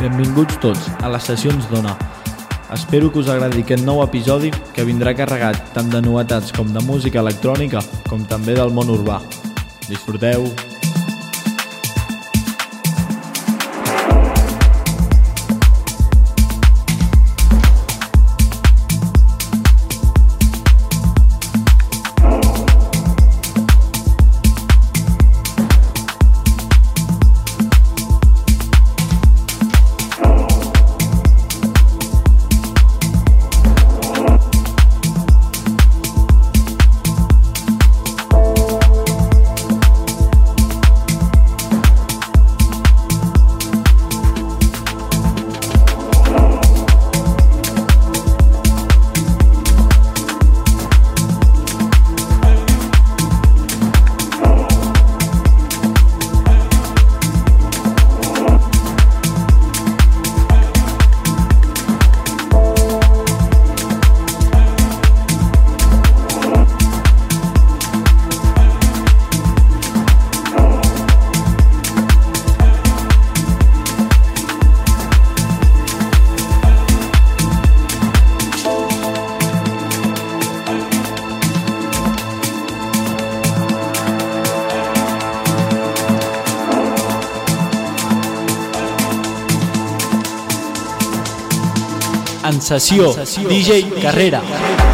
Benvinguts tots a les sessions d'Ona. Espero que us agradi aquest nou episodi que vindrà carregat tant de novetats com de música electrònica com també del món urbà. Disfruteu! Sensación, DJ, Carrera.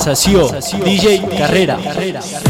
Sessió, DJ Carrera. Carrera. Carrera.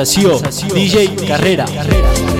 En sessió, DJ Carrera. Carrera.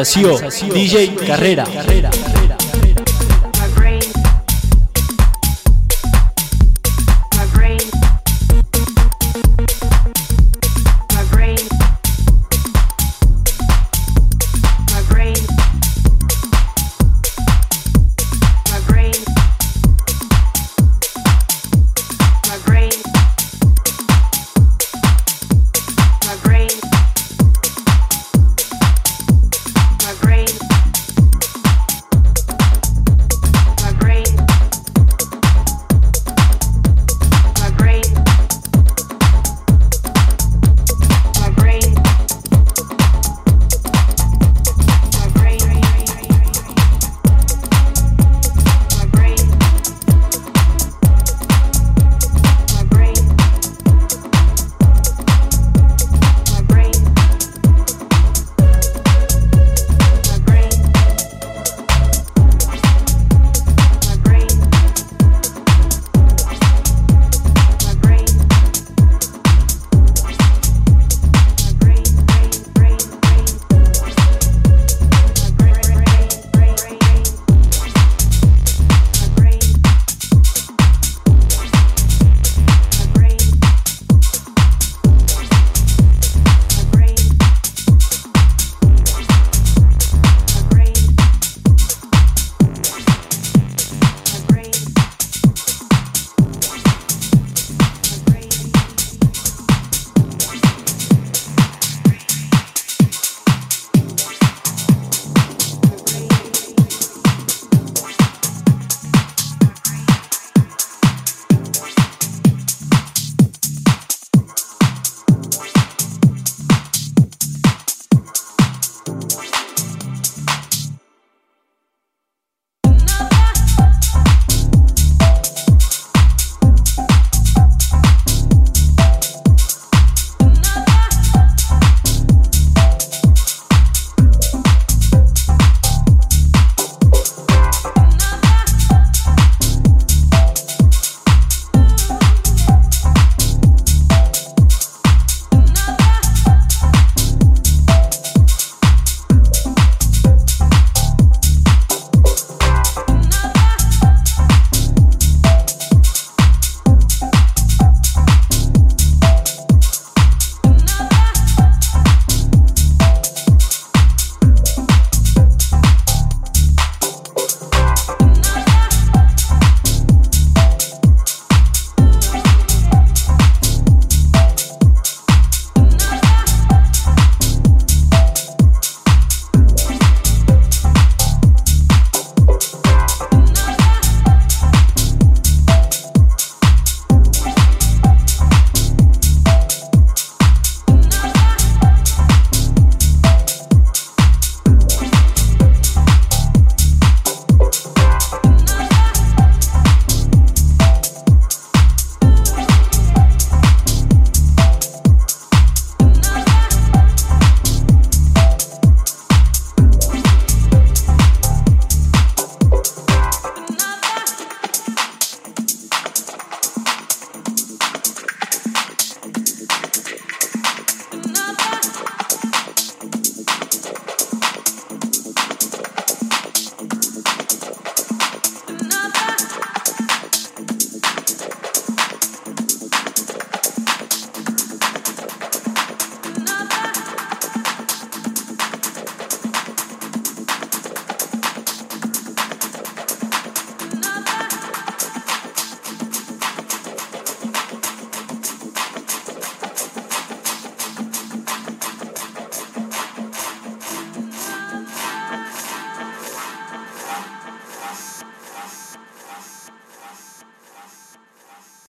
En sessió, DJ Carrera. Carrera.